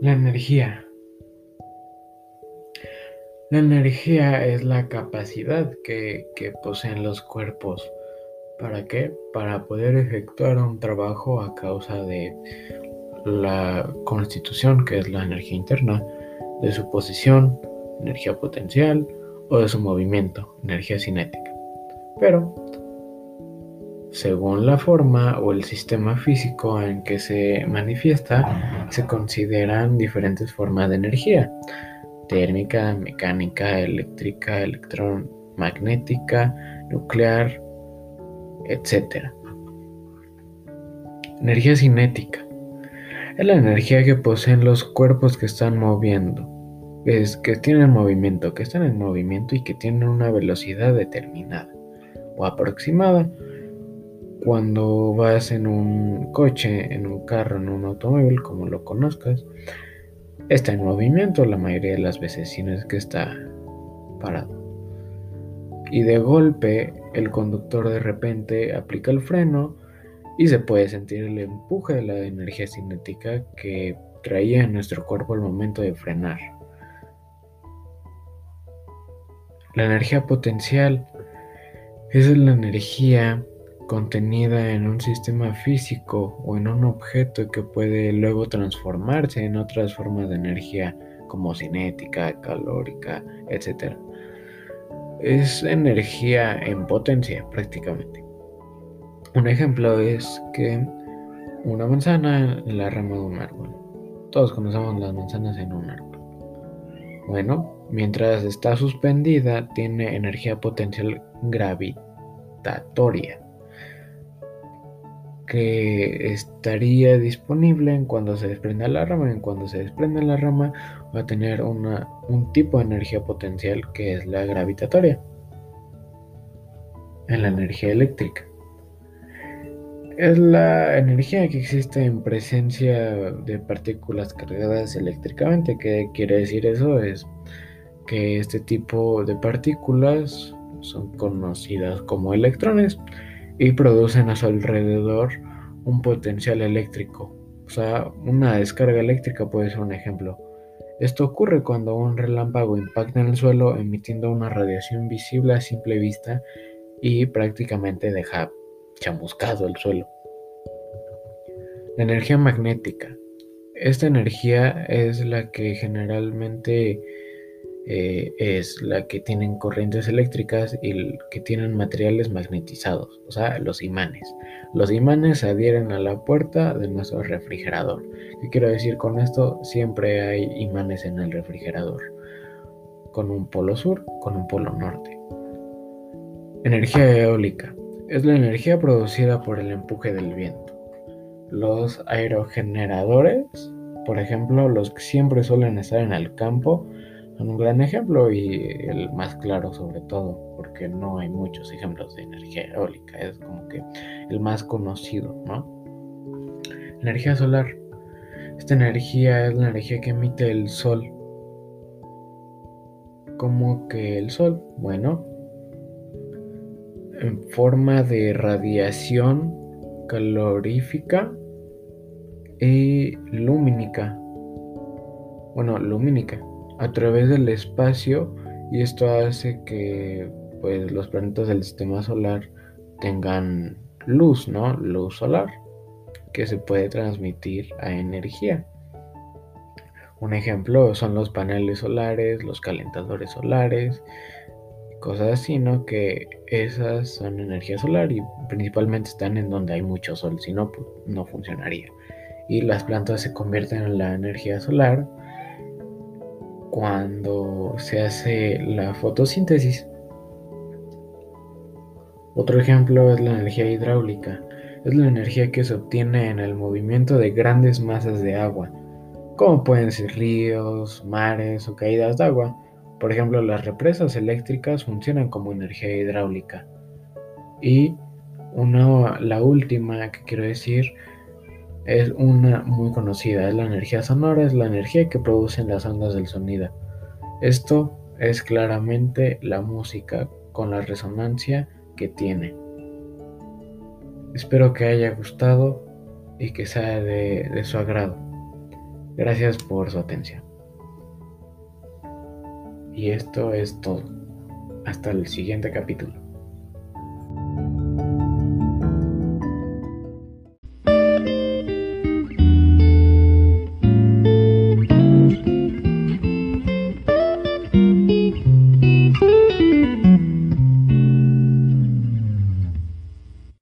La energía. La energía es la capacidad que, poseen los cuerpos. ¿Para qué? Para poder efectuar un trabajo a causa de la constitución, que es la energía interna, de su posición, energía potencial, o de su movimiento, energía cinética. Pero, según la forma o el sistema físico en que se manifiesta, se consideran diferentes formas de energía. Térmica, mecánica, eléctrica, electromagnética, nuclear, etc. Energía cinética. Es la energía que poseen los cuerpos que están moviendo, es que tienen movimiento, que están en movimiento y que tienen una velocidad determinada o aproximada cuando vas en un coche, en un carro, en un automóvil, como lo conozcas, está en movimiento la mayoría de las veces, si no es que está parado. Y de golpe el conductor de repente aplica el freno y se puede sentir el empuje de la energía cinética que traía en nuestro cuerpo al momento de frenar. La energía potencial es la energía contenida en un sistema físico o en un objeto que puede luego transformarse en otras formas de energía como cinética, calórica, etc. Es energía en potencia prácticamente. Un ejemplo es que una manzana en la rama de un árbol. Todos conocemos las manzanas en un árbol. Bueno, mientras está suspendida tiene energía potencial gravitatoria que estaría disponible en cuando se desprenda la rama. En cuando se desprende la rama va a tener una, un tipo de energía potencial que es la gravitatoria. En la energía eléctrica. Es la energía que existe en presencia de partículas cargadas eléctricamente. ¿Qué quiere decir eso? Es que este tipo de partículas son conocidas como electrones y producen a su alrededor un potencial eléctrico. O sea, una descarga eléctrica puede ser un ejemplo. Esto ocurre cuando un relámpago impacta en el suelo emitiendo una radiación visible a simple vista y prácticamente deja chamuscado el suelo. La energía magnética. Esta energía es la que generalmente eh, es la que tienen corrientes eléctricas y que tienen materiales magnetizados, o sea, los imanes. Los imanes se adhieren a la puerta de nuestro refrigerador. ¿Qué quiero decir con esto? Siempre hay imanes en el refrigerador, con un polo sur, con un polo norte. Energía eólica. Es la energía producida por el empuje del viento. Los aerogeneradores, por ejemplo, los que siempre suelen estar en el campo, un gran ejemplo y el más claro sobre todo, porque no hay muchos ejemplos de energía eólica, es como que el más conocido, ¿no? Energía solar. Esta energía es la energía que emite el sol. ¿Cómo que el sol? Bueno, en forma de radiación calorífica y lumínica. Bueno, lumínica a través del espacio y esto hace que pues los planetas del sistema solar tengan luz, ¿no? Luz solar que se puede transmitir a energía. Un ejemplo son los paneles solares, los calentadores solares, cosas así, ¿no? Que esas son energía solar y principalmente están en donde hay mucho sol, si no, pues, no funcionaría. Y las plantas se convierten en la energía solar cuando se hace la fotosíntesis. Otro ejemplo es la energía hidráulica. Es la energía que se obtiene en el movimiento de grandes masas de agua, como pueden ser ríos, mares o caídas de agua. Por ejemplo, las represas eléctricas funcionan como energía hidráulica. Y una, la última que quiero decir es una muy conocida, es la energía sonora, es la energía que producen las ondas del sonido. Esto es claramente la música con la resonancia que tiene. Espero que haya gustado y que sea de, su agrado. Gracias por su atención. Y esto es todo. Hasta el siguiente capítulo.